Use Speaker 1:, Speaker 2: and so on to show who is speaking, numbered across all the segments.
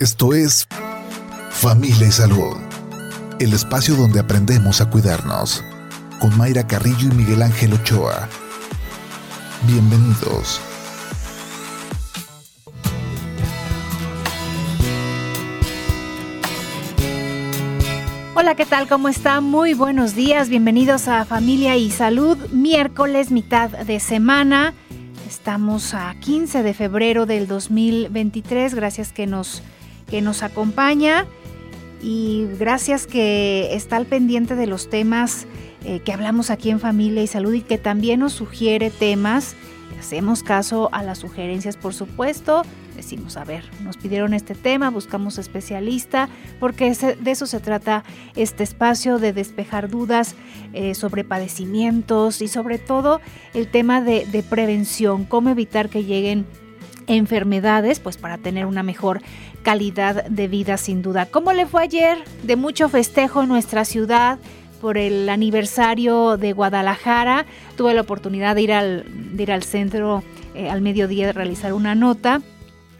Speaker 1: Esto es Familia y Salud, el espacio donde aprendemos a cuidarnos, con Mayra Carrillo y Miguel Ángel Ochoa. Bienvenidos.
Speaker 2: Hola, ¿qué tal? ¿Cómo está? Muy buenos días. Bienvenidos a Familia y Salud. Miércoles, mitad de semana. Estamos a 15 de febrero del 2023. Gracias que nos, que nos acompaña y gracias que está al pendiente de los temas eh, que hablamos aquí en Familia y Salud y que también nos sugiere temas. Hacemos caso a las sugerencias, por supuesto decimos, a ver, nos pidieron este tema, buscamos especialista, porque de eso se trata este espacio, de despejar dudas eh, sobre padecimientos y sobre todo el tema de, de prevención, cómo evitar que lleguen enfermedades, pues para tener una mejor calidad de vida sin duda. ¿Cómo le fue ayer? De mucho festejo en nuestra ciudad por el aniversario de Guadalajara. Tuve la oportunidad de ir al, de ir al centro eh, al mediodía de realizar una nota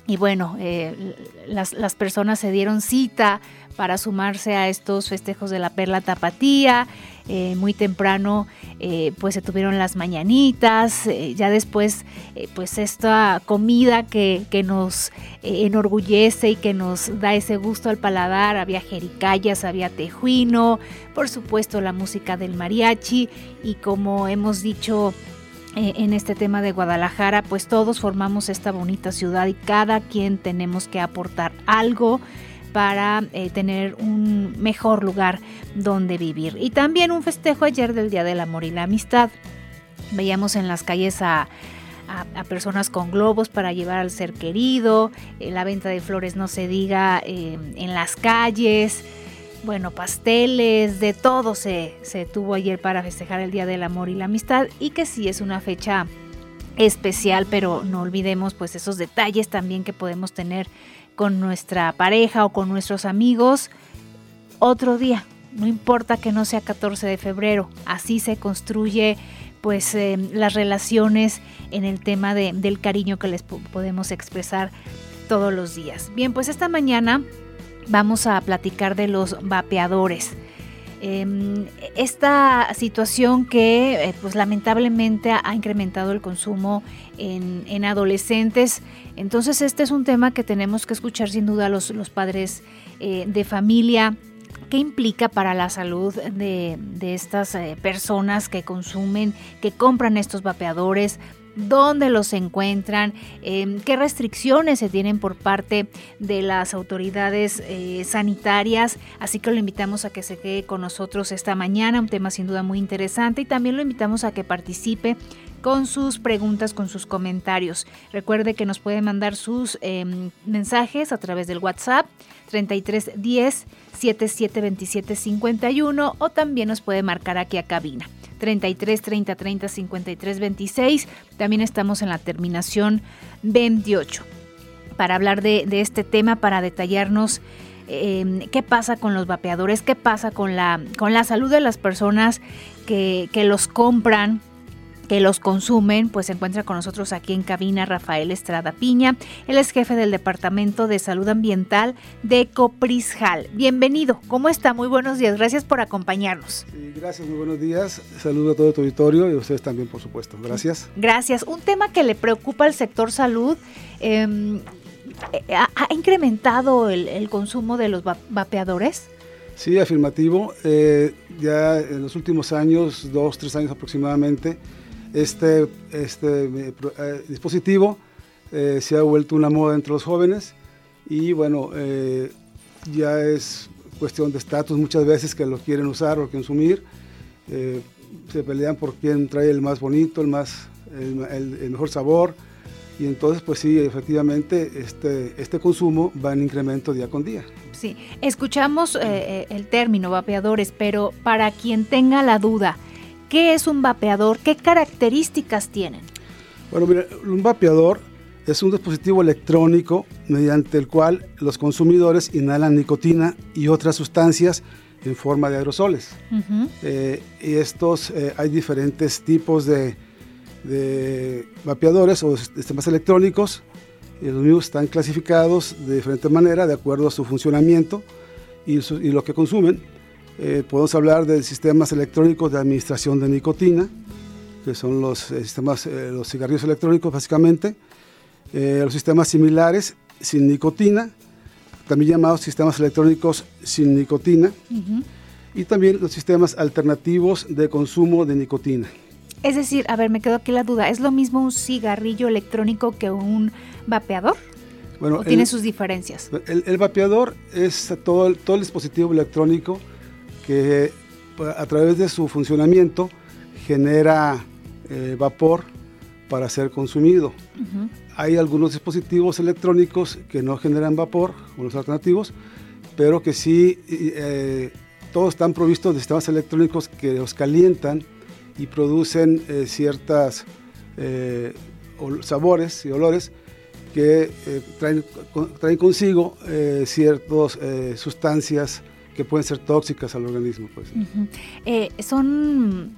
Speaker 2: y bueno, eh, las, personas se dieron cita para sumarse a estos festejos de la Perla Tapatía. Eh, muy temprano eh, pues se tuvieron las mañanitas, ya después pues esta comida que, que nos enorgullece y que nos da ese gusto al paladar, había jericayas, había tejuino, por supuesto la música del mariachi. Y como hemos dicho en este tema de Guadalajara, pues todos formamos esta bonita ciudad y cada quien tenemos que aportar algo para eh, tener un mejor lugar donde vivir. Y también un festejo ayer del Día del Amor y la Amistad. Veíamos en las calles a, personas con globos para llevar al ser querido, eh, la venta de flores no se diga en las calles bueno, pasteles, de todo se, tuvo ayer para festejar el Día del Amor y la Amistad y que sí es una fecha especial, pero no olvidemos pues esos detalles también que podemos tener con nuestra pareja o con nuestros amigos otro día. No importa que no sea 14 de febrero, así se construye pues eh, las relaciones en el tema del cariño que les podemos expresar todos los días. Bien, pues esta mañana vamos a platicar de los vapeadores. Em, esta situación que eh, pues lamentablemente ha incrementado el consumo en, adolescentes. Entonces este es un tema que tenemos que escuchar sin duda los, los padres eh, de familia. ¿Qué implica para la salud de, estas eh, personas que consumen, que compran estos vapeadores? Dónde los encuentran, em, qué restricciones se tienen por parte de las autoridades eh, sanitarias. Así que lo invitamos a que se quede con nosotros esta mañana, un tema sin duda muy interesante y también lo invitamos a que participe con sus preguntas, con sus comentarios. Recuerde que nos puede mandar sus em, mensajes a través del WhatsApp 3310 7727 51 o también nos puede marcar aquí a cabina 33 30 30 53 26. También estamos en la terminación 28 para hablar de, este tema, para detallarnos em, qué pasa con los vapeadores, qué pasa con la, con la salud de las personas que, que los compran, que los consumen, pues se encuentra con nosotros aquí en cabina Rafael Estrada Piña. Él es jefe del Departamento de Salud Ambiental de Coprisjal. Bienvenido, ¿cómo está? Muy buenos días, gracias por acompañarnos.
Speaker 3: Sí, gracias, muy buenos días. Saludo a todo tu auditorio y a ustedes también, por supuesto. Gracias.
Speaker 2: Gracias. Un tema que le preocupa al sector salud. Em, eh, ¿Ha incrementado el, consumo de los vapeadores?
Speaker 3: Sí, afirmativo. Eh, ya en los últimos años, dos, tres años aproximadamente, este, este eh, dispositivo eh, se ha vuelto una moda entre los jóvenes y bueno, eh, ya es cuestión de estatus muchas veces que lo quieren usar o consumir. se pelean por quién trae el más bonito, el, más, el, mejor sabor. Y entonces, pues sí, efectivamente, este, este consumo va en incremento día con día.
Speaker 2: Sí, escuchamos el término vapeadores, pero para quien tenga la duda, ¿Qué es un vapeador? ¿Qué características tienen?
Speaker 3: Bueno, mira, un vapeador es un dispositivo electrónico mediante el cual los consumidores inhalan nicotina y otras sustancias en forma de aerosoles. Eh, y estos, eh, hay diferentes tipos de, vapeadores o sistemas electrónicos. los mismos están clasificados de diferente manera de acuerdo a su funcionamiento y, lo que consumen. Podemos hablar de sistemas electrónicos de administración de nicotina, que son los sistemas, los cigarrillos electrónicos básicamente, los sistemas similares sin nicotina, también llamados sistemas electrónicos sin nicotina, y también los sistemas alternativos de consumo de nicotina.
Speaker 2: Es decir, a ver, me quedo aquí la duda, ¿es lo mismo un cigarrillo electrónico que un vapeador? Bueno, ¿O tiene sus diferencias?
Speaker 3: El, vapeador es todo el, todo el dispositivo electrónico que a través de su funcionamiento genera eh, vapor para ser consumido. Hay algunos dispositivos electrónicos que no generan vapor, los alternativos, pero que sí, eh, todos están provistos de sistemas electrónicos que los calientan y producen eh, ciertas eh, sabores y olores que traen, traen, consigo ciertas sustancias que pueden ser tóxicas al organismo. Pues.
Speaker 2: son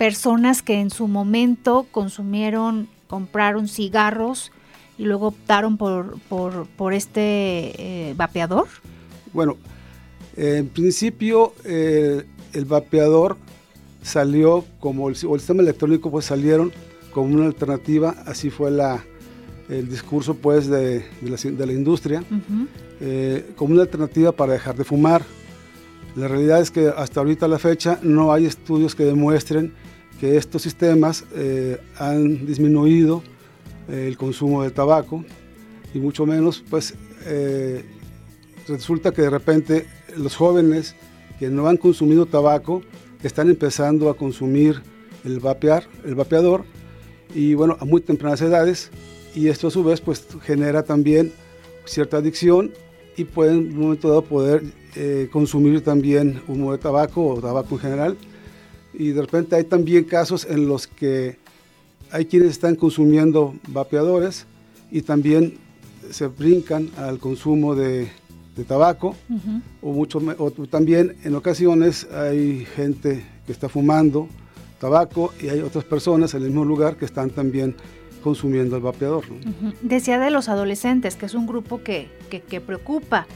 Speaker 2: personas que en su momento consumieron, compraron cigarros y luego optaron por, por, este eh, vapeador?
Speaker 3: Bueno, en principio eh, el vapeador salió como el, o el sistema electrónico pues salieron como una alternativa, así fue la, el discurso pues de, de, la, industria, eh, como una alternativa para dejar de fumar. La realidad es que hasta ahorita la fecha no hay estudios que demuestren que estos sistemas eh, han disminuido eh, el consumo de tabaco y mucho menos, pues eh, resulta que de repente los jóvenes que no han consumido tabaco están empezando a consumir el vapear, el vapeador y bueno, a muy tempranas edades y esto a su vez pues genera también cierta adicción y pueden en un momento dado poder consumir también humo de tabaco o tabaco en general. Y de repente hay también casos en los que hay quienes están consumiendo vapeadores y también se brincan al consumo de, tabaco. O, mucho, o también en ocasiones hay gente que está fumando tabaco y hay otras personas en el mismo lugar que están también consumiendo el vapeador.
Speaker 2: Decía de los adolescentes, que es un grupo que, que, que, preocupa.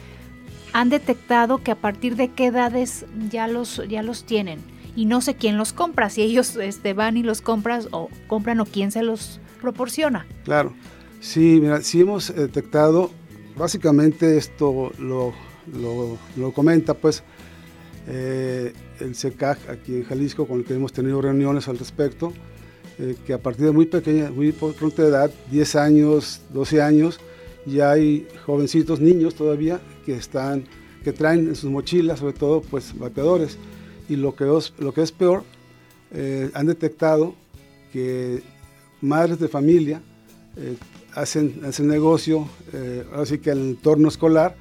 Speaker 2: ¿Han detectado que a partir de qué edades ya los, ya los tienen? y no sé quién los compra, si ellos este, van y los compran o compran o quién se los proporciona.
Speaker 3: Claro, sí, mira, sí hemos detectado, básicamente esto lo, lo, comenta pues eh, el SECAG aquí en Jalisco con el que hemos tenido reuniones al respecto, eh, que a partir de muy pequeña, muy pronta edad, 10 años, 12 años, ya hay jovencitos, niños todavía, que están, que traen en sus mochilas, sobre todo, pues vapeadores y lo que es, lo que es peor, eh, han detectado que madres de familia eh, hacen, hacen negocio, así que en el entorno escolar,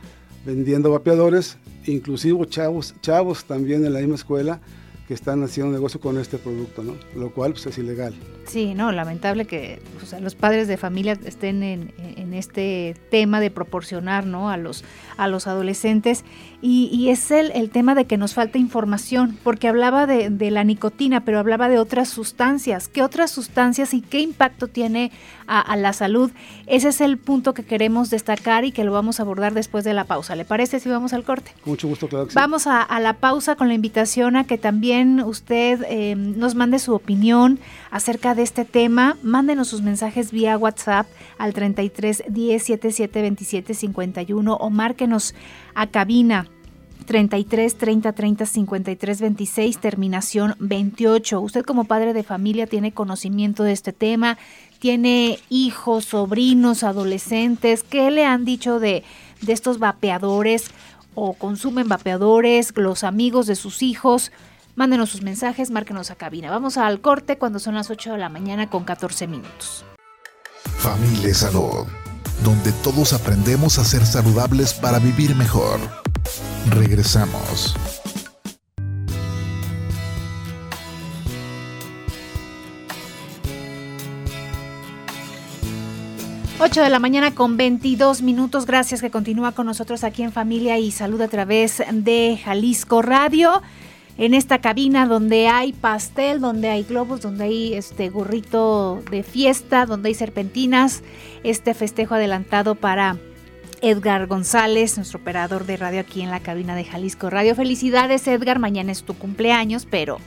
Speaker 3: vendiendo vapeadores, inclusive chavos, chavos también en la misma escuela que están haciendo negocio con este producto, ¿no? Lo cual pues, es ilegal.
Speaker 2: Sí, no, lamentable que los padres de familia estén en, en, este tema de proporcionar, ¿no? A los, a los adolescentes y, es el, el, tema de que nos falta información, porque hablaba de, la nicotina, pero hablaba de otras sustancias. ¿Qué otras sustancias y qué impacto tiene a, la salud? Ese es el punto que queremos destacar y que lo vamos a abordar después de la pausa. ¿Le parece si vamos al corte?
Speaker 3: mucho gusto, claro.
Speaker 2: Vamos a, la pausa con la invitación a que también usted eh, nos mande su opinión acerca de este tema. Mándenos sus mensajes vía WhatsApp al 33 10 77 27 51 o márquenos a cabina 33 30 30 53 26, terminación 28. Usted como padre de familia tiene conocimiento de este tema, tiene hijos, sobrinos, adolescentes. ¿Qué le han dicho de, de estos vapeadores o consumen vapeadores, los amigos de sus hijos? Mándenos sus mensajes, márquenos a cabina. Vamos al corte cuando son las 8 de la mañana con 14 minutos.
Speaker 1: Familia Salud, donde todos aprendemos a ser saludables para vivir mejor. Regresamos.
Speaker 2: 8 de la mañana con 22 minutos. Gracias que continúa con nosotros aquí en Familia y Salud a través de Jalisco Radio. en esta cabina donde hay pastel, donde hay globos, donde hay este gorrito de fiesta, donde hay serpentinas, este festejo adelantado para Edgar González, nuestro operador de radio aquí en la cabina de Jalisco Radio. Felicidades Edgar, mañana es tu cumpleaños, pero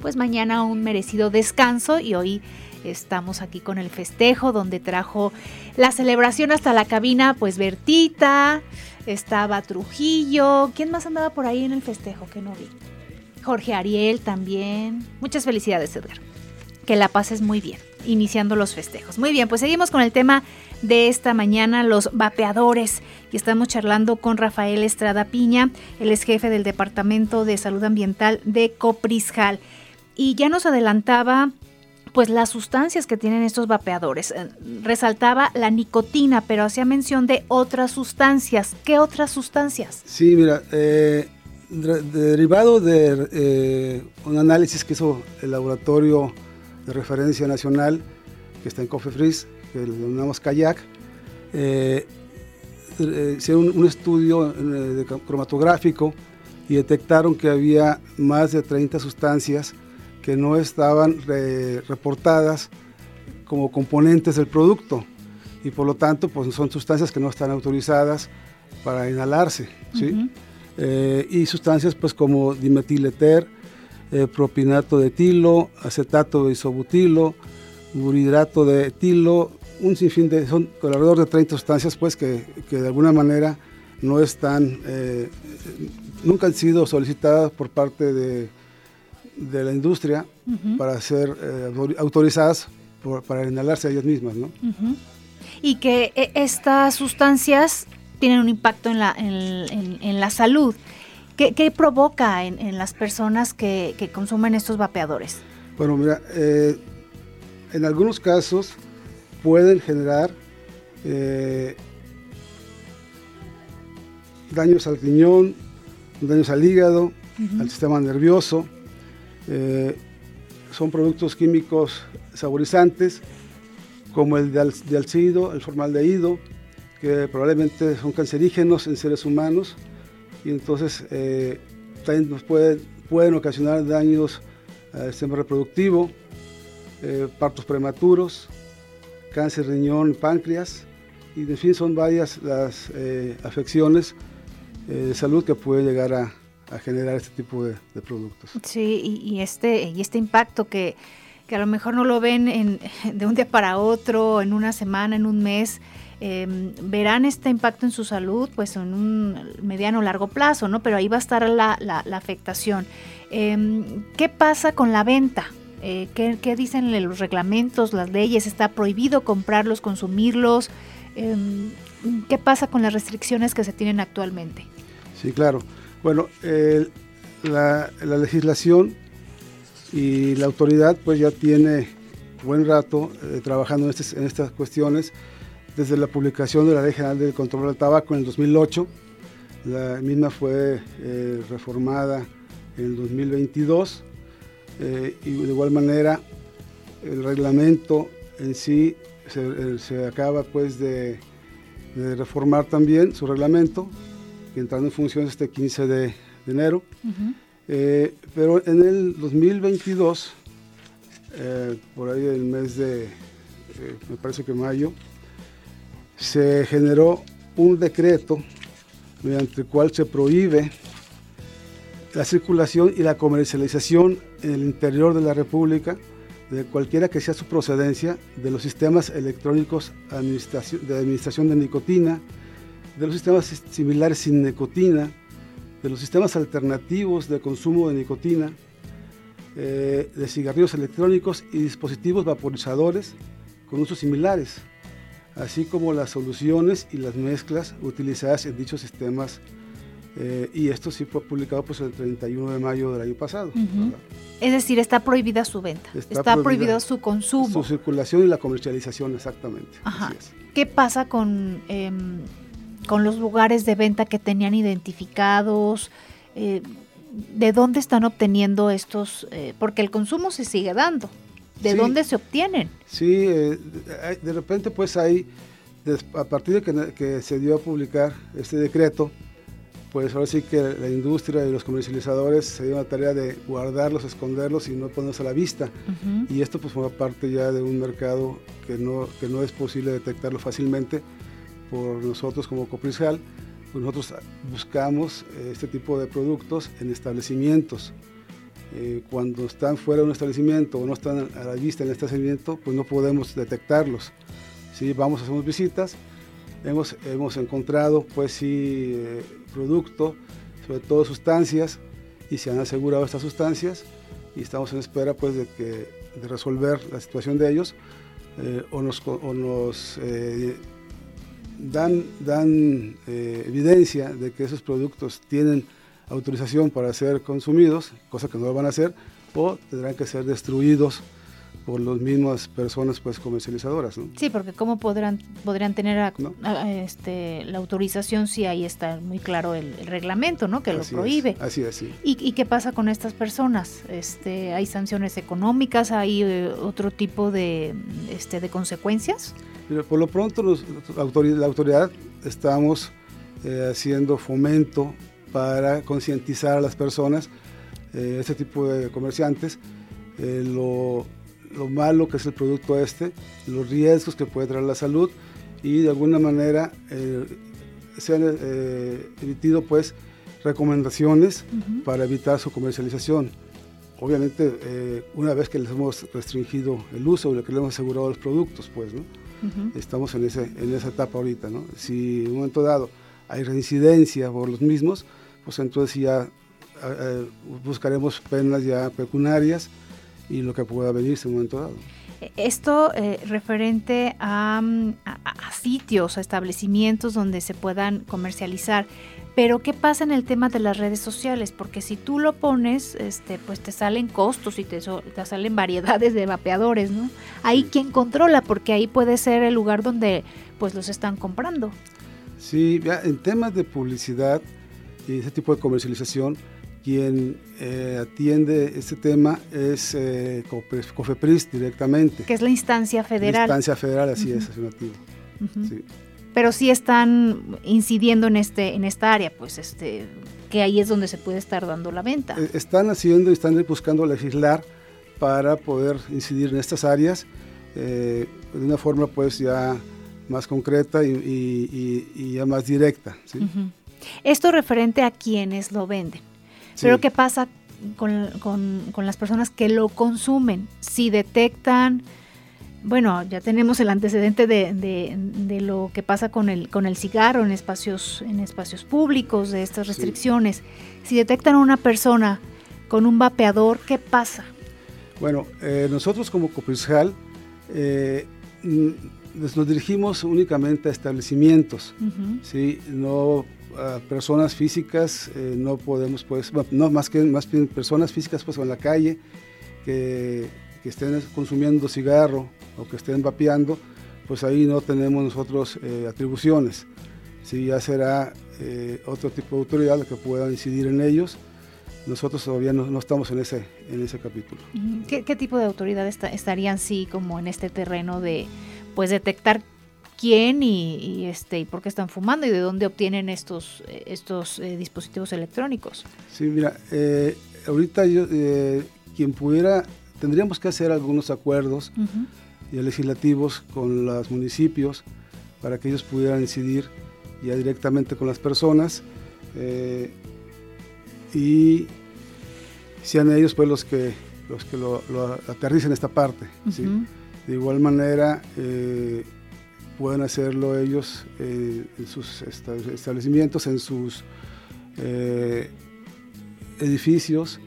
Speaker 2: pues mañana un merecido descanso y hoy estamos aquí con el festejo donde trajo la celebración hasta la cabina, pues Bertita, estaba Trujillo, ¿quién más andaba por ahí en el festejo que no vi? Jorge Ariel también. Muchas felicidades, Edgar. Que la pases muy bien, iniciando los festejos. Muy bien, pues seguimos con el tema de esta mañana, los vapeadores. Y estamos charlando con Rafael Estrada Piña, el ex jefe del Departamento de Salud Ambiental de Coprisjal. Y ya nos adelantaba pues las sustancias que tienen estos vapeadores. Eh, resaltaba la nicotina, pero hacía mención de otras sustancias. ¿Qué otras sustancias?
Speaker 3: Sí, mira, eh, derivado de eh, un análisis que hizo el laboratorio de referencia nacional que está en Cofefris, que lo denominamos Kayak, eh, eh, hicieron un, estudio cromatográfico y detectaron que había más de 30 sustancias que no estaban reportadas como componentes del producto y por lo tanto pues son sustancias que no están autorizadas para inhalarse. ¿sí? Eh, y sustancias pues como dimetileter, eh, propinato de etilo, acetato de isobutilo, burhidrato de etilo, un sinfín de, son alrededor de 30 sustancias pues que, de alguna manera no están, eh, nunca han sido solicitadas por parte de, de la industria para ser autorizadas para inhalarse a ellas mismas, ¿no?
Speaker 2: Y que estas sustancias tienen un impacto en la, en, la salud. ¿Qué, provoca en, las personas que, consumen estos vapeadores?
Speaker 3: Bueno, mira, eh, en algunos casos pueden generar eh, daños al riñón, daños al hígado, al sistema nervioso. Eh, son productos químicos saborizantes como el de, de alcido, el formaldehído, que probablemente son cancerígenos en seres humanos y entonces eh, también nos pueden, pueden ocasionar daños al sistema reproductivo, eh, partos prematuros, cáncer riñón, páncreas y en fin son varias las eh, afecciones de salud que puede llegar a, generar este tipo de, productos.
Speaker 2: Sí, y, este, y este impacto que, que, a lo mejor no lo ven en, de un día para otro, en una semana, en un mes, Em, verán este impacto en su salud pues en un mediano o largo plazo, ¿no? Pero ahí va a estar la, afectación. Em, ¿Qué pasa con la venta? Eh, ¿qué, dicen los reglamentos, las leyes? ¿Está prohibido comprarlos, consumirlos? Em, ¿Qué pasa con las restricciones que se tienen actualmente?
Speaker 3: Sí, claro. Bueno, la, legislación y la autoridad pues ya tiene buen rato eh, trabajando en, en estas cuestiones desde la publicación de la Ley General del Control del Tabaco en el 2008. La misma fue eh, reformada en el 2022 eh, y de igual manera el reglamento en sí se, acaba pues de, reformar también su reglamento, entrando en función este 15 de, enero. Eh, pero en el 2022, por ahí el mes de, me parece que mayo, se generó un decreto mediante el cual se prohíbe la circulación y la comercialización en el interior de la República de cualquiera que sea su procedencia de los sistemas electrónicos de administración de nicotina, de los sistemas similares sin nicotina, de los sistemas alternativos de consumo de nicotina, eh, de cigarrillos electrónicos y dispositivos vaporizadores con usos similares así como las soluciones y las mezclas utilizadas en dichos sistemas. Eh, y esto sí fue publicado pues, el 31 de mayo del año pasado.
Speaker 2: Es decir, está prohibida su venta, está, prohibido su consumo.
Speaker 3: Su circulación y la comercialización, exactamente.
Speaker 2: ¿Qué pasa con, em, con los lugares de venta que tenían identificados? Eh, ¿De dónde están obteniendo estos? Eh, porque el consumo se sigue dando. ¿De dónde se obtienen?
Speaker 3: Sí, eh, de repente pues hay, a partir de que, se dio a publicar este decreto, pues ahora sí que la industria y los comercializadores se dieron la tarea de guardarlos, esconderlos y no ponerlos a la vista. Y esto pues forma parte ya de un mercado que no, que no es posible detectarlo fácilmente por nosotros como Coprisal. Pues nosotros buscamos este tipo de productos en establecimientos. Eh, cuando están fuera de un establecimiento o no están a la vista en el establecimiento, pues no podemos detectarlos. Si vamos, hacemos visitas, hemos, hemos encontrado pues sí eh, sobre todo sustancias, y se han asegurado estas sustancias y estamos en espera pues de, que, de resolver la situación de ellos eh, o nos, o nos eh, dan, dan evidencia de que esos productos tienen autorización para ser consumidos, cosa que no lo van a hacer, o tendrán que ser destruidos por las mismas personas pues comercializadoras. ¿no?
Speaker 2: Sí, porque cómo podrán podrían tener este, la autorización si ahí está muy claro el, reglamento, ¿no? Que lo prohíbe.
Speaker 3: así es, sí.
Speaker 2: ¿Y, qué pasa con estas personas? Este, ¿Hay sanciones económicas? ¿Hay eh, otro tipo de, este, de consecuencias?
Speaker 3: por lo pronto la autoridad estamos eh, haciendo fomento para concientizar a las personas, eh, este tipo de comerciantes, lo lo malo que es el producto este, los riesgos que puede traer la salud y de alguna manera eh, se han eh, emitido pues recomendaciones para evitar su comercialización. Obviamente eh, una vez que les hemos restringido el uso, que les hemos asegurado los productos, pues, ¿no? Estamos en, ese, en esa etapa ahorita, ¿no? Si en un momento dado hay reincidencia por los mismos, pues entonces ya buscaremos penas ya pecuniarias y lo que pueda venirse en un momento dado.
Speaker 2: Esto eh, referente a, sitios, a establecimientos donde se puedan comercializar. Pero ¿qué pasa en el tema de las redes sociales? Porque si tú lo pones, este, pues te salen costos y te, te salen variedades de vapeadores, ¿no? Ahí quién controla, porque ahí puede ser el lugar donde pues los están comprando.
Speaker 3: Sí, en temas de publicidad ese tipo de comercialización, quien eh, atiende este tema es eh, COFEPRIS directamente.
Speaker 2: Que es la instancia federal.
Speaker 3: La instancia federal, así es, afirmativo.
Speaker 2: Pero sí están incidiendo en este en esta área, pues este que ahí es donde se puede estar dando la venta.
Speaker 3: Eh, están haciendo y están buscando legislar para poder incidir en estas áreas de una forma pues ya más concreta y, ya más directa.
Speaker 2: Esto referente a quienes lo venden. Pero ¿qué pasa con, las personas que lo consumen? Si detectan, bueno, ya tenemos el antecedente de, lo que pasa con el, con el cigarro en espacios, en espacios públicos, de estas restricciones. Si detectan a una persona con un vapeador, ¿qué pasa?
Speaker 3: Bueno, eh, nosotros como Coprisjal eh, nos dirigimos únicamente a establecimientos, ¿sí? no personas físicas, eh, no podemos, pues, no más que más bien personas físicas pues en la calle que, que, estén consumiendo cigarro o que estén vapeando, pues ahí no tenemos nosotros eh, atribuciones. Sí, ya será eh, otro tipo de autoridad que pueda incidir en ellos. Nosotros todavía no, no estamos en ese, en ese capítulo.
Speaker 2: ¿Qué, qué tipo de autoridad estarían sí como en este terreno de pues detectar quién y, este y por qué están fumando y de dónde obtienen estos eh, estos eh, dispositivos electrónicos.
Speaker 3: Sí, mira, eh, ahorita yo quien pudiera tendríamos que hacer algunos acuerdos legislativos con los municipios para que ellos pudieran incidir ya directamente con las personas y sean ellos pues los que los que lo, aterricen esta parte. De igual manera pueden hacerlo ellos eh, en sus establecimientos, en sus eh, edificios,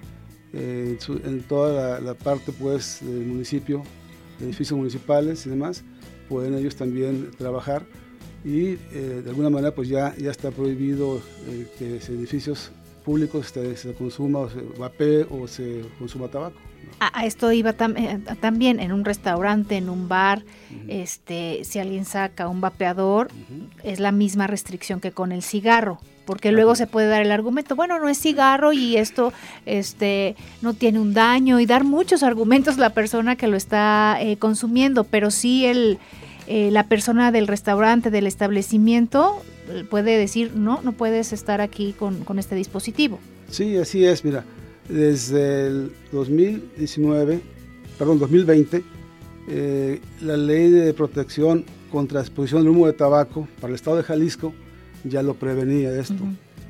Speaker 3: eh, en, toda la, parte pues del municipio, edificios municipales y demás, pueden ellos también trabajar y de alguna manera pues ya, ya está prohibido que edificios públicos se, consuma o se vapee o se consuma tabaco.
Speaker 2: A, esto iba eh, también en un restaurante, en un bar, este, si alguien saca un vapeador, es la misma restricción que con el cigarro, porque luego se puede dar el argumento, bueno, no es cigarro y esto este, no tiene un daño, y dar muchos argumentos la persona que lo está eh, consumiendo, pero sí el, eh, la persona del restaurante, del establecimiento, puede decir, no, no puedes estar aquí con, con este dispositivo.
Speaker 3: Sí, así es, mira, desde el 2019, perdón, 2020, eh, la ley de protección contra la exposición del humo de tabaco para el estado de Jalisco ya lo prevenía esto,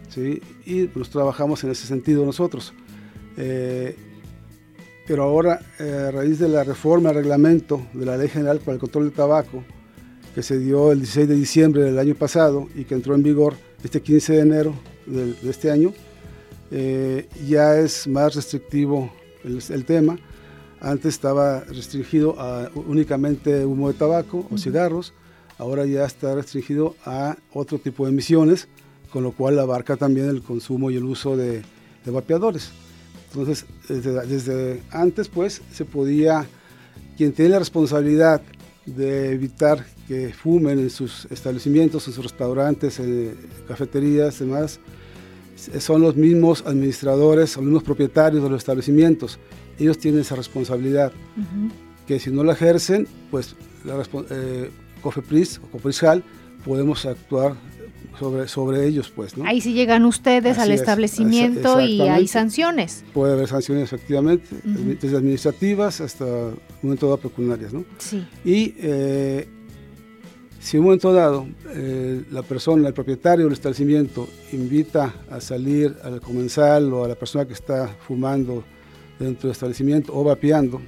Speaker 3: ¿sí? y pues trabajamos en ese sentido nosotros. Eh, pero ahora, eh, a raíz de la reforma al reglamento de la Ley General para el Control del Tabaco, que se dio el 16 de diciembre del año pasado y que entró en vigor este 15 de enero de, este año, eh, ya es más restrictivo el, tema. Antes estaba restringido a únicamente humo de tabaco o cigarros, ahora ya está restringido a otro tipo de emisiones, con lo cual abarca también el consumo y el uso de, de vapeadores. Entonces, desde, desde, antes, pues, se podía, quien tiene la responsabilidad de evitar que fumen en sus establecimientos, en sus restaurantes, en cafeterías, demás, son los mismos administradores, los mismos propietarios de los establecimientos. Ellos tienen esa responsabilidad, que si no la ejercen, pues la, eh, COFEPRIS o COFEPRISJAL podemos actuar sobre, sobre ellos, pues, ¿no?
Speaker 2: Ahí sí llegan ustedes al establecimiento y hay sanciones.
Speaker 3: Puede haber sanciones, efectivamente, desde administrativas hasta un momento dado pecuniarias, ¿no?
Speaker 2: Sí.
Speaker 3: Y eh, si en un momento dado eh, la persona, el propietario del establecimiento, invita a salir al comensal o a la persona que está fumando dentro del establecimiento o vapeando,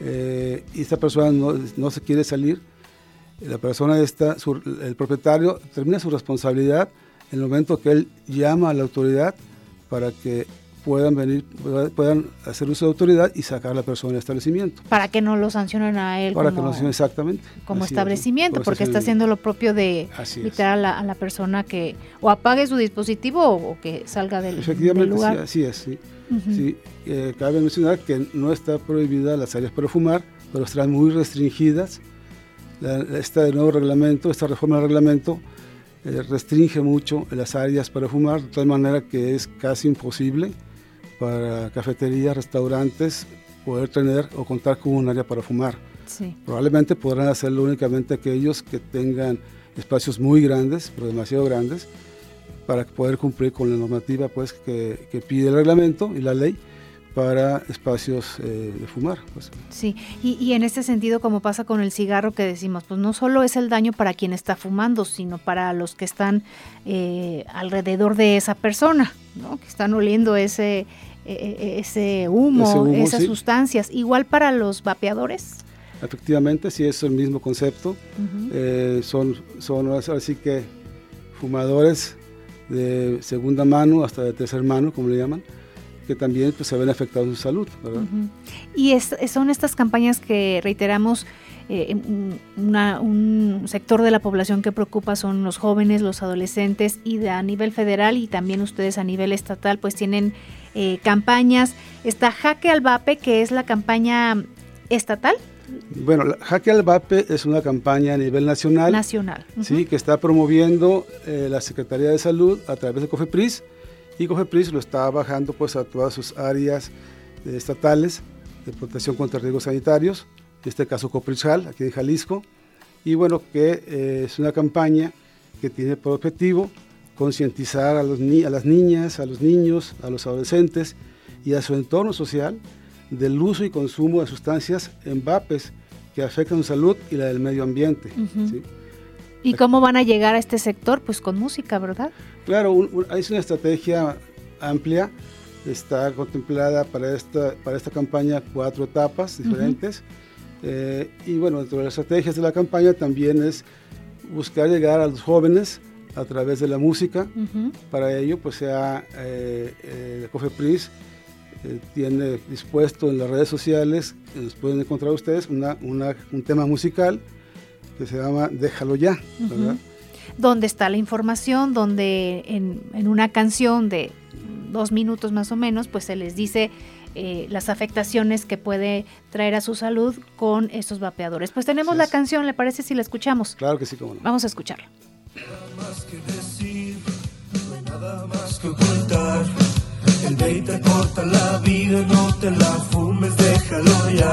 Speaker 3: eh, y esta persona no, se quiere salir, la persona está, el propietario termina su responsabilidad en el momento que él llama a la autoridad para que puedan venir, puedan hacer uso de autoridad y sacar a la persona del establecimiento.
Speaker 2: Para que no lo sancionen a él.
Speaker 3: Para que no lo sancionen exactamente.
Speaker 2: Como establecimiento, porque está haciendo lo propio de invitar a la, persona que o apague su dispositivo o, que salga del,
Speaker 3: Efectivamente,
Speaker 2: lugar.
Speaker 3: Sí, así es. Sí. sí eh, cabe mencionar que no está prohibida las áreas para fumar, pero están muy restringidas este nuevo reglamento, esta reforma del reglamento, eh, restringe mucho las áreas para fumar, de tal manera que es casi imposible para cafeterías, restaurantes, poder tener o contar con un área para fumar. Probablemente podrán hacerlo únicamente aquellos que tengan espacios muy grandes, pero demasiado grandes, para poder cumplir con la normativa pues, que, que pide el reglamento y la ley para espacios eh, de fumar. Pues.
Speaker 2: Sí, y, en este sentido, como pasa con el cigarro que decimos, pues no solo es el daño para quien está fumando, sino para los que están eh, alrededor de esa persona, ¿no? que están oliendo ese, e, e, ese, humo, esas sustancias. Igual para los vapeadores.
Speaker 3: Efectivamente, sí, es el mismo concepto. Eh, son, son así que fumadores de segunda mano hasta de tercer mano, como le llaman que también pues, se ven afectados en su salud.
Speaker 2: Y son estas campañas que reiteramos, eh, un sector de la población que preocupa son los jóvenes, los adolescentes y a nivel federal y también ustedes a nivel estatal pues tienen eh, campañas. Está Jaque al Vape, que es la campaña estatal.
Speaker 3: Bueno, Jaque al Vape es una campaña a nivel nacional.
Speaker 2: Nacional.
Speaker 3: Sí, que está promoviendo eh, la Secretaría de Salud a través de COFEPRIS y COFEPRIS lo está bajando pues a todas sus áreas estatales de protección contra riesgos sanitarios, en este caso COPRISJAL, aquí en Jalisco, y bueno, que eh, es una campaña que tiene por objetivo concientizar a, a las niñas, a los niños, a los adolescentes y a su entorno social del uso y consumo de sustancias en vapes que afectan su salud y la del medio ambiente.
Speaker 2: ¿Y cómo van a llegar a este sector? Pues con música, ¿verdad?
Speaker 3: Claro, hay una estrategia amplia, está contemplada para esta, para esta campaña cuatro etapas diferentes. Eh, y bueno, dentro de las estrategias de la campaña también es buscar llegar a los jóvenes a través de la música. Para ello, pues sea eh, eh, COFEPRIS tiene dispuesto en las redes sociales, los pueden encontrar ustedes, una, un tema musical que se llama Déjalo ya, ¿verdad?
Speaker 2: Donde está la información, donde en, una canción de dos minutos más o menos, pues se les dice eh, las afectaciones que puede traer a su salud con estos vapeadores. Pues tenemos la canción, ¿le parece si la escuchamos?
Speaker 3: Claro que sí, cómo no.
Speaker 2: Vamos a escucharla.
Speaker 4: Nada más que decir, no hay nada más que ocultar. El te corta la vida, no te la fumes, déjalo ya.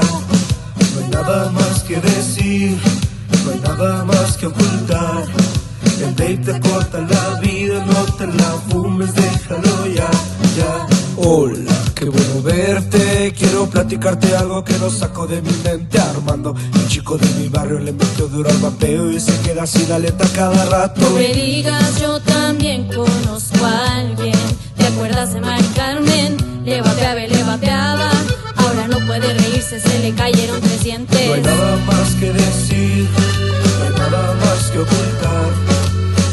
Speaker 4: No hay nada más que decir no hay nada más que ocultar. El vape te corta la vida, no te la fumes, déjalo ya, ya. Hola, qué bueno verte. Quiero platicarte algo que no saco de mi mente. Armando, el chico de mi barrio le metió duro al vapeo y se queda sin aleta cada rato.
Speaker 5: No me digas, yo también conozco a alguien. ¿Te acuerdas de Mari Carmen? Le vapeaba, y le vapeaba. Ahora no puede reírse, se le cayeron tres dientes.
Speaker 4: No hay nada más que decir, no hay nada más que ocultar.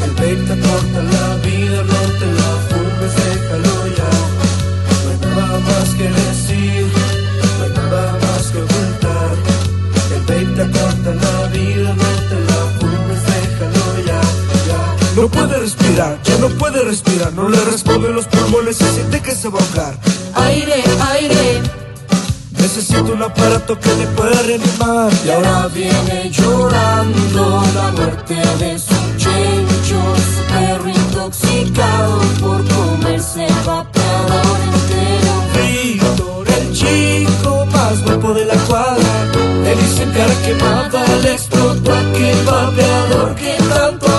Speaker 4: El vape te corta la vida, que decir, no hay nada más que ocultar. El vape te corta la vida, no te la fumes, déjalo ya, ya. No puede respirar, ya no puede respirar, no le responden los pulmones, se siente que se va a ahogar.
Speaker 5: Aire, aire.
Speaker 4: Necesito un aparato que le pueda reanimar.
Speaker 5: Y ahora viene llorando la muerte de su chencho, su perro intoxicado por comerse el
Speaker 4: de la cuadra. Le dicen cara quemada, le explotó aquel vapeador que tanto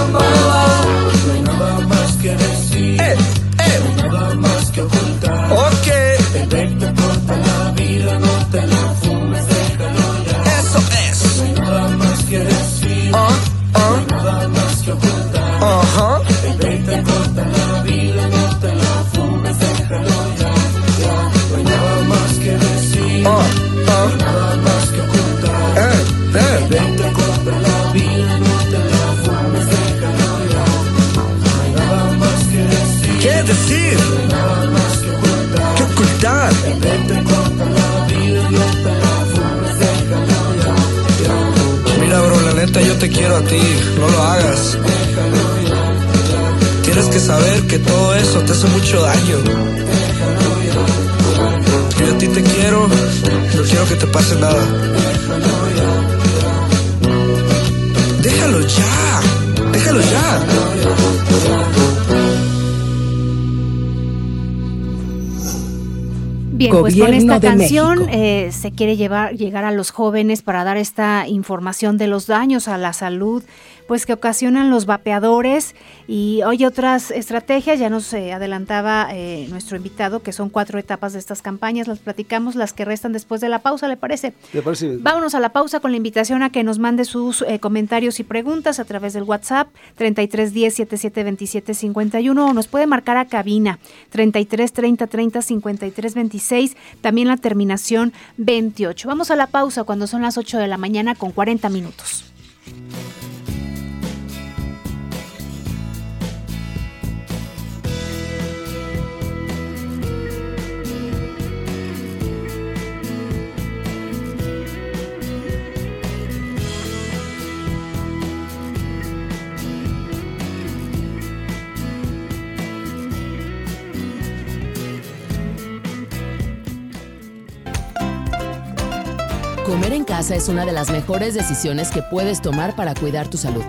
Speaker 4: no
Speaker 6: lo hagas. Tienes que saber que todo eso te hace mucho daño. Yo a ti te quiero, no quiero que te pase nada. Déjalo ya, déjalo ya.
Speaker 2: Bien, pues con esta canción eh, se quiere llevar, llegar a los jóvenes para dar esta información de los daños a la salud, pues que ocasionan los vapeadores y hay otras estrategias, ya nos eh, adelantaba eh, nuestro invitado que son cuatro etapas de estas campañas, las platicamos, las que restan después de la pausa, ¿le parece?
Speaker 3: ¿Te parece bien?
Speaker 2: Vámonos a la pausa con la invitación a que nos mande sus eh, comentarios y preguntas a través del WhatsApp 3310 7727 51 o nos puede marcar a cabina 33 30 30 53 26, también la terminación 28. Vamos a la pausa cuando son las 8 de la mañana con 40 minutos.
Speaker 7: Comer en casa es una de las mejores decisiones que puedes tomar para cuidar tu salud.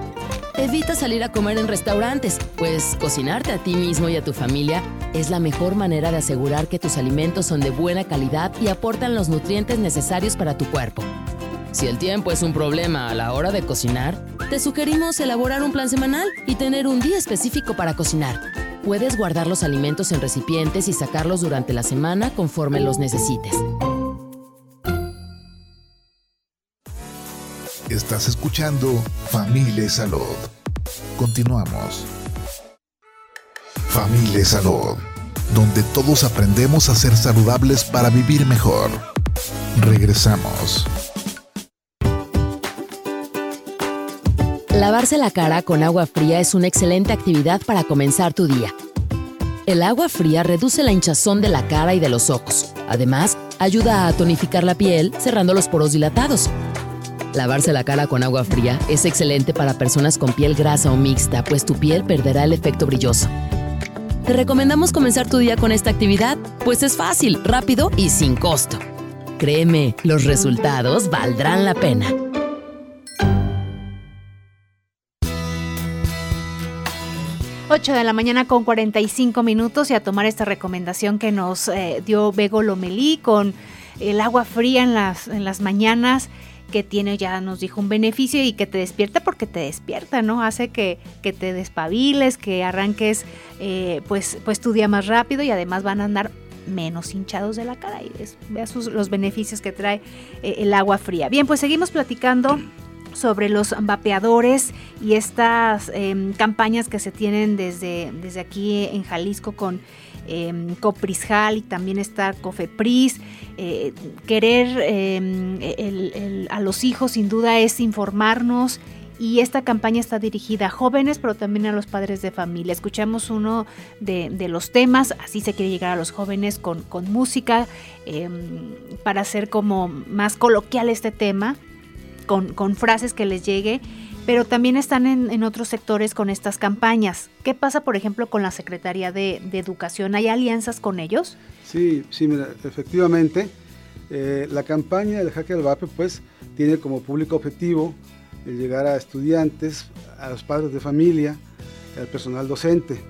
Speaker 7: Evita salir a comer en restaurantes, pues cocinarte a ti mismo y a tu familia es la mejor manera de asegurar que tus alimentos son de buena calidad y aportan los nutrientes necesarios para tu cuerpo. Si el tiempo es un problema a la hora de cocinar, te sugerimos elaborar un plan semanal y tener un día específico para cocinar. Puedes guardar los alimentos en recipientes y sacarlos durante la semana conforme los necesites.
Speaker 1: Estás escuchando Familia Salud. Continuamos. Familia Salud, donde todos aprendemos a ser saludables para vivir mejor. Regresamos.
Speaker 7: Lavarse la cara con agua fría es una excelente actividad para comenzar tu día. El agua fría reduce la hinchazón de la cara y de los ojos. Además, ayuda a tonificar la piel cerrando los poros dilatados. Lavarse la cara con agua fría es excelente para personas con piel grasa o mixta, pues tu piel perderá el efecto brilloso. Te recomendamos comenzar tu día con esta actividad, pues es fácil, rápido y sin costo. Créeme, los resultados valdrán la pena.
Speaker 2: De la mañana con 45 minutos y a tomar esta recomendación que nos eh, dio Bego Lomelí con el agua fría en las, en las mañanas que tiene, ya nos dijo, un beneficio y que te despierta porque te despierta, ¿no? Hace que, que te despabiles, que arranques eh, pues, pues tu día más rápido y además van a andar menos hinchados de la cara y vea los beneficios que trae eh, el agua fría. Bien, pues seguimos platicando sobre los vapeadores y estas em, campañas que se tienen desde, desde aquí en Jalisco con eh, Coprisjal y también está Cofepris. Eh, querer em, a los hijos sin duda es informarnos y esta campaña está dirigida a jóvenes, pero también a los padres de familia. Escuchamos uno de, los temas, así se quiere llegar a los jóvenes con, música, em, para hacer como más coloquial este tema, con, con frases que les llegue pero también están en, otros sectores con estas campañas. ¿Qué pasa, por ejemplo, con la Secretaría de, Educación? ¿Hay alianzas con ellos?
Speaker 3: Sí, sí, mira, efectivamente, eh, la campaña del Jaque al Vape, pues, tiene como público objetivo llegar a estudiantes, a los padres de familia, al personal docente.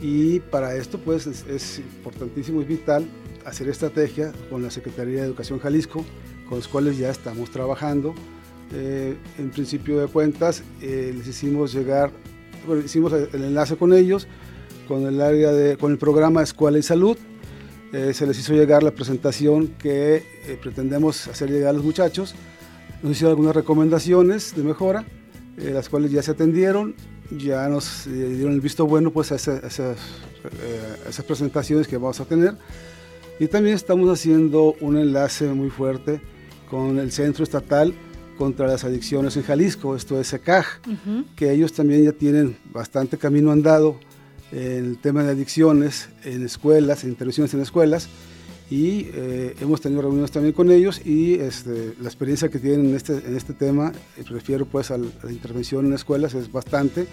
Speaker 3: Y para esto, pues, es, importantísimo y vital hacer estrategia con la Secretaría de Educación Jalisco, con los cuales ya estamos trabajando eh, en principio de cuentas, eh, les hicimos llegar, bueno, hicimos el enlace con ellos, con el área de, con el programa Escuela y Salud. Eh, se les hizo llegar la presentación que pretendemos hacer llegar a los muchachos. Nos hicieron algunas recomendaciones de mejora, las cuales ya se atendieron, ya nos dieron el visto bueno pues, a, esas, esas presentaciones que vamos a tener. Y también estamos haciendo un enlace muy fuerte con el Centro Estatal contra las adicciones en Jalisco, esto es SECAJ, que ellos también ya tienen bastante camino andado en el tema de adicciones en escuelas, en intervenciones en escuelas, y eh, hemos tenido reuniones también con ellos y este, la experiencia que tienen en este, en este tema, eh, prefiero pues a la intervención en escuelas, es bastante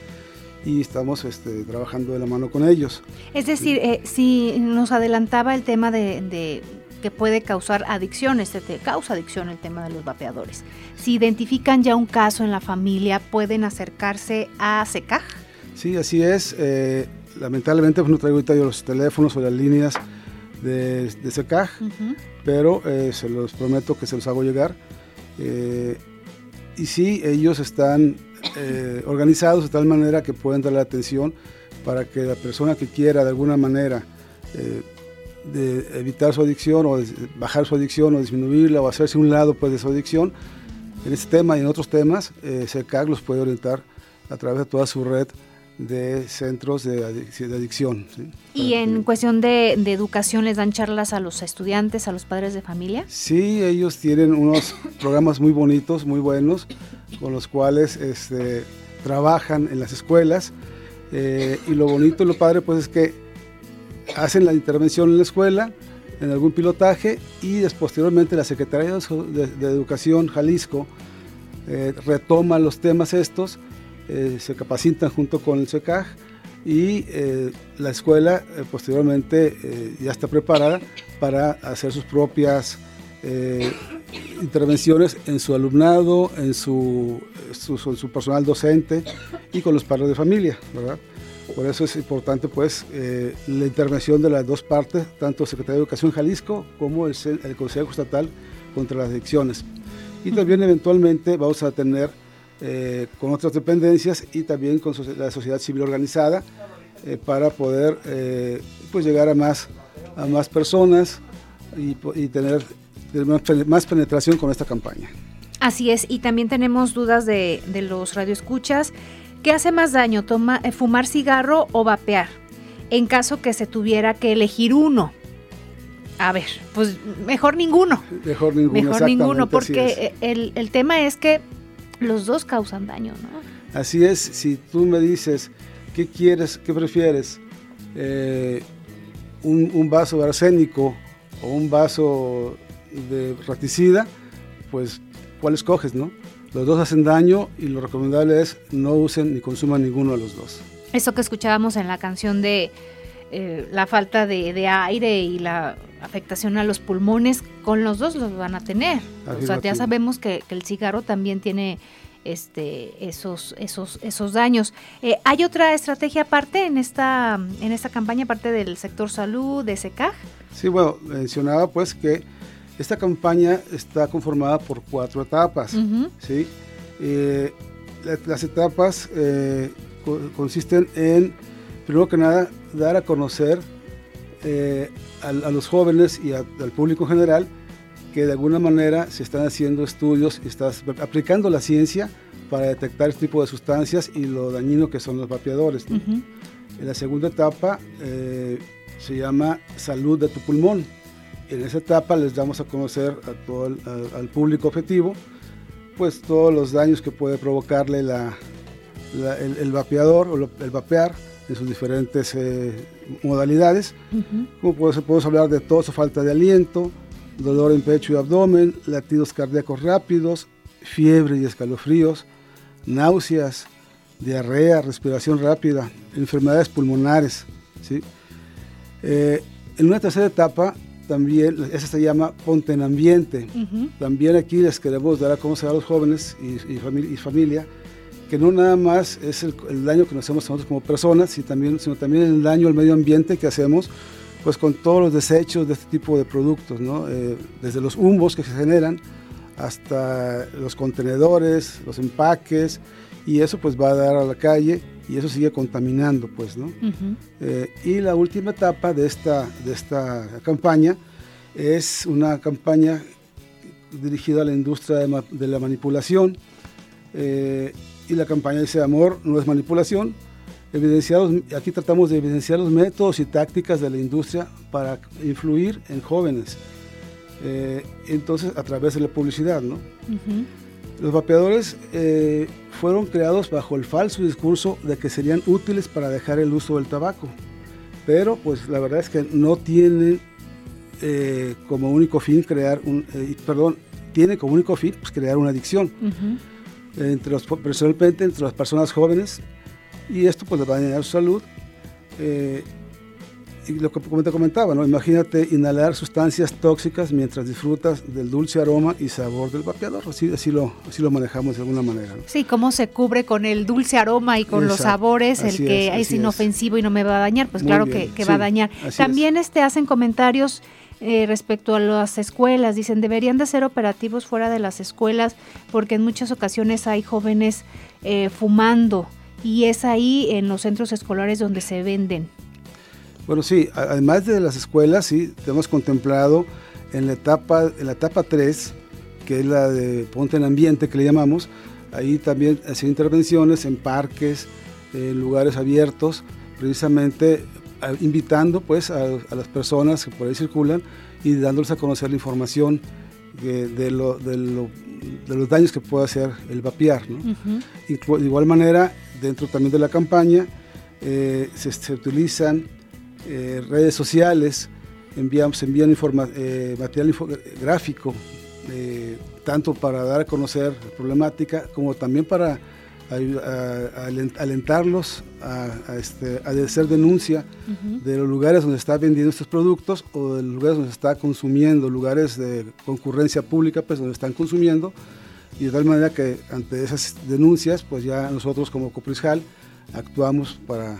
Speaker 3: y estamos este, trabajando de la mano con ellos.
Speaker 2: Es decir, eh, si nos adelantaba el tema de que puede causar adicción, este te causa adicción el tema de los vapeadores. Si identifican ya un caso en la familia, ¿pueden acercarse a SECAJ?
Speaker 3: Sí, así es. Eh, lamentablemente pues, no traigo ahorita los teléfonos o las líneas de, de SECAJ, pero eh, se los prometo que se los hago llegar. Eh, y sí, ellos están organizados de tal manera que pueden dar la atención para que la persona que quiera de alguna manera de evitar su adicción o bajar su adicción o disminuirla o hacerse un lado pues, de su adicción, en este tema y en otros temas, eh, CECAC los puede orientar a través de toda su red de centros de, adicción.
Speaker 2: ¿Y en cuestión de, educación les dan charlas a los estudiantes, a los padres de familia?
Speaker 3: Sí, ellos tienen unos programas muy bonitos, muy buenos, con los cuales este, trabajan en las escuelas. Eh, y lo bonito y lo padre pues es que hacen la intervención en la escuela, en algún pilotaje y posteriormente la Secretaría de, Educación Jalisco eh, retoma los temas estos, eh, se capacitan junto con el SECAJ y eh, la escuela posteriormente ya está preparada para hacer sus propias intervenciones en su alumnado, en su, su personal docente y con los padres de familia, ¿verdad? Por eso es importante pues eh, la intervención de las dos partes, tanto Secretaría de Educación Jalisco como el, Consejo Estatal contra las Adicciones. Y también eventualmente vamos a tener eh, con otras dependencias y también con la sociedad civil organizada eh, para poder pues llegar a más, a más personas y, tener más penetración con esta campaña.
Speaker 2: Así es, y también tenemos dudas de, de los radioescuchas. ¿Qué hace más daño, toma, eh, fumar cigarro o vapear? En caso que se tuviera que elegir uno. A ver, pues mejor ninguno.
Speaker 3: Mejor ninguno.
Speaker 2: Mejor ninguno, porque el, tema es que los dos causan daño, ¿no?
Speaker 3: Así es, si tú me dices, ¿qué quieres, qué prefieres? Eh, un, vaso de arsénico o un vaso de raticida, pues, ¿cuál escoges, no? Los dos hacen daño y lo recomendable es no usen ni consuman ninguno de los dos.
Speaker 2: Eso que escuchábamos en la canción de eh, la falta de, aire y la afectación a los pulmones, con los dos los van a tener. O sea, ya sabemos que, el cigarro también tiene este, esos, esos, esos daños. Eh, ¿Hay otra estrategia aparte en esta, en esta campaña, aparte del sector salud, de SECAG?
Speaker 3: Sí, bueno, mencionaba pues que Esta campaña está conformada por cuatro etapas. ¿sí? Eh, las etapas eh, consisten en, primero que nada, dar a conocer eh, a, los jóvenes y al público en general que de alguna manera se están haciendo estudios y estás aplicando la ciencia para detectar este tipo de sustancias y lo dañino que son los vapeadores. En la segunda etapa se llama salud de tu pulmón. En esa etapa les damos a conocer a todo el, al público objetivo pues todos los daños que puede provocarle la, el, vapeador o el vapear en sus diferentes eh, modalidades. Como podemos hablar de tos o falta de aliento, dolor en pecho y abdomen, latidos cardíacos rápidos, fiebre y escalofríos, náuseas, diarrea, respiración rápida, enfermedades pulmonares. ¿sí? Eh, en una tercera etapa también, esa se llama Ponte en Ambiente. También aquí les queremos dar a conocer a los jóvenes y, y, familia que no nada más es el, daño que nos hacemos nosotros como personas, sino también, sino también el daño al medio ambiente que hacemos pues con todos los desechos de este tipo de productos, ¿no? Eh, desde los humos que se generan hasta los contenedores, los empaques, y eso pues va a dar a la calle y eso sigue contaminando, pues, ¿no? Eh, y la última etapa de esta, de esta campaña es una campaña dirigida a la industria de, la manipulación eh, y la campaña dice amor no es manipulación. Evidenciados, aquí tratamos de evidenciar los métodos y tácticas de la industria para influir en jóvenes. Eh, entonces, a través de la publicidad, ¿no? Los vapeadores eh, fueron creados bajo el falso discurso de que serían útiles para dejar el uso del tabaco, pero pues la verdad es que no tienen eh, como único fin crear un, eh, perdón, tiene como único fin pues, crear una adicción. Entre los, personalmente entre las personas jóvenes y esto pues le va a dañar su salud lo que te comentaba, ¿no? imagínate inhalar sustancias tóxicas mientras disfrutas del dulce aroma y sabor del vapeador, así, así, lo, así lo manejamos de alguna manera.
Speaker 2: Sí, cómo se cubre con el dulce aroma y con los sabores, el que es, inofensivo y no me va a dañar, pues claro que, va a dañar. También este hacen comentarios eh, respecto a las escuelas, dicen deberían de ser operativos fuera de las escuelas porque en muchas ocasiones hay jóvenes eh, fumando y es ahí en los centros escolares donde se venden.
Speaker 3: Bueno, sí, además de las escuelas, sí, hemos contemplado en la etapa, en la etapa 3, que es la de ponte en ambiente, que le llamamos, ahí también hacer intervenciones en parques, en lugares abiertos, precisamente invitando pues a, las personas que por ahí circulan y dándoles a conocer la información de, lo, de, los daños que puede hacer el vapear. de igual manera, dentro también de la campaña, eh, se, se, utilizan eh, redes sociales, enviamos, envían eh, material gráfico, eh, tanto para dar a conocer la problemática como también para alentarlos a, este, hacer denuncia de los lugares donde está vendiendo estos productos o de los lugares donde está consumiendo, lugares de concurrencia pública, pues donde están consumiendo, y de tal manera que ante esas denuncias, pues ya nosotros como Coprisjal actuamos para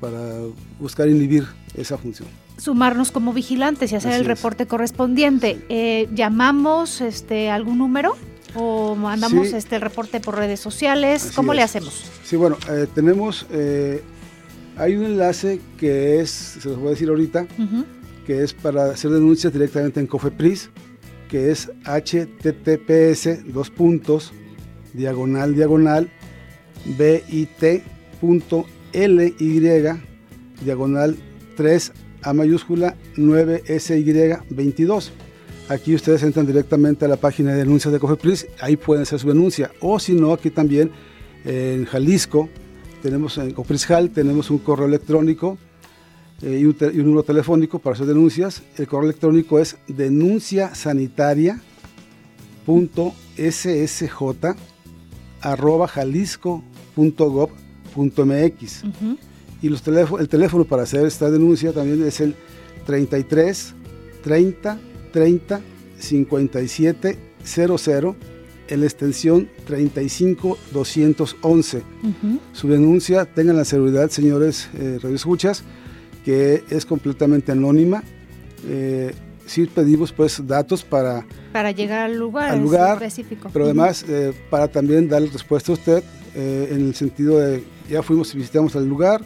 Speaker 3: para buscar inhibir esa función.
Speaker 2: Sumarnos como vigilantes y hacer el reporte correspondiente. Eh, ¿Llamamos este, algún número o mandamos este, el reporte por redes sociales? ¿Cómo le hacemos?
Speaker 3: Sí, bueno, eh, tenemos, eh, hay un enlace que es, se los voy a decir ahorita, que es para hacer denuncias directamente en Cofepris, que es https dos puntos diagonal diagonal bit LY, diagonal 3 A mayúscula 9SY 22. Aquí ustedes entran directamente a la página de denuncias de Cofepris, ahí pueden hacer su denuncia. O si no, aquí también en Jalisco, tenemos en Cofeprisjal, tenemos un correo electrónico eh, y, un número telefónico para hacer denuncias. El correo electrónico es denunciasanitaria.sSj .mx. Y los el teléfono para hacer esta denuncia también es el 33 30 30 57 00 en la extensión 35 211. Su denuncia, tengan la seguridad, señores eh, radioescuchas, que es completamente anónima. Eh, sí pedimos pues datos para...
Speaker 2: Para llegar al lugar,
Speaker 3: al lugar
Speaker 2: específico.
Speaker 3: Pero además eh, para también darle respuesta a usted eh, en el sentido de ya fuimos y visitamos el lugar,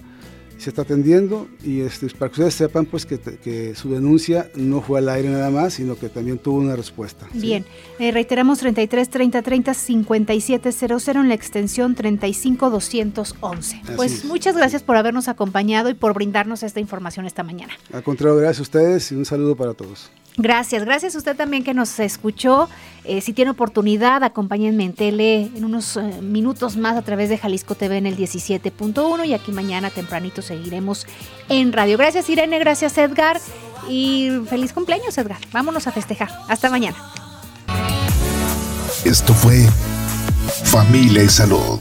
Speaker 3: se está atendiendo y este, para que ustedes sepan pues que, que, su denuncia no fue al aire nada más, sino que también tuvo una respuesta.
Speaker 2: Bien, eh, reiteramos 33 30 30 5700 en la extensión 35 211. pues muchas gracias por habernos acompañado y por brindarnos esta información esta mañana.
Speaker 3: Al contrario, gracias a ustedes y un saludo para todos.
Speaker 2: Gracias, gracias a usted también que nos escuchó. Eh, si tiene oportunidad, acompáñenme en tele en unos eh, minutos más a través de Jalisco TV en el 17.1 y aquí mañana tempranito seguiremos en radio. Gracias Irene, gracias Edgar y feliz cumpleaños Edgar. Vámonos a festejar. Hasta mañana.
Speaker 1: Esto fue Familia y Salud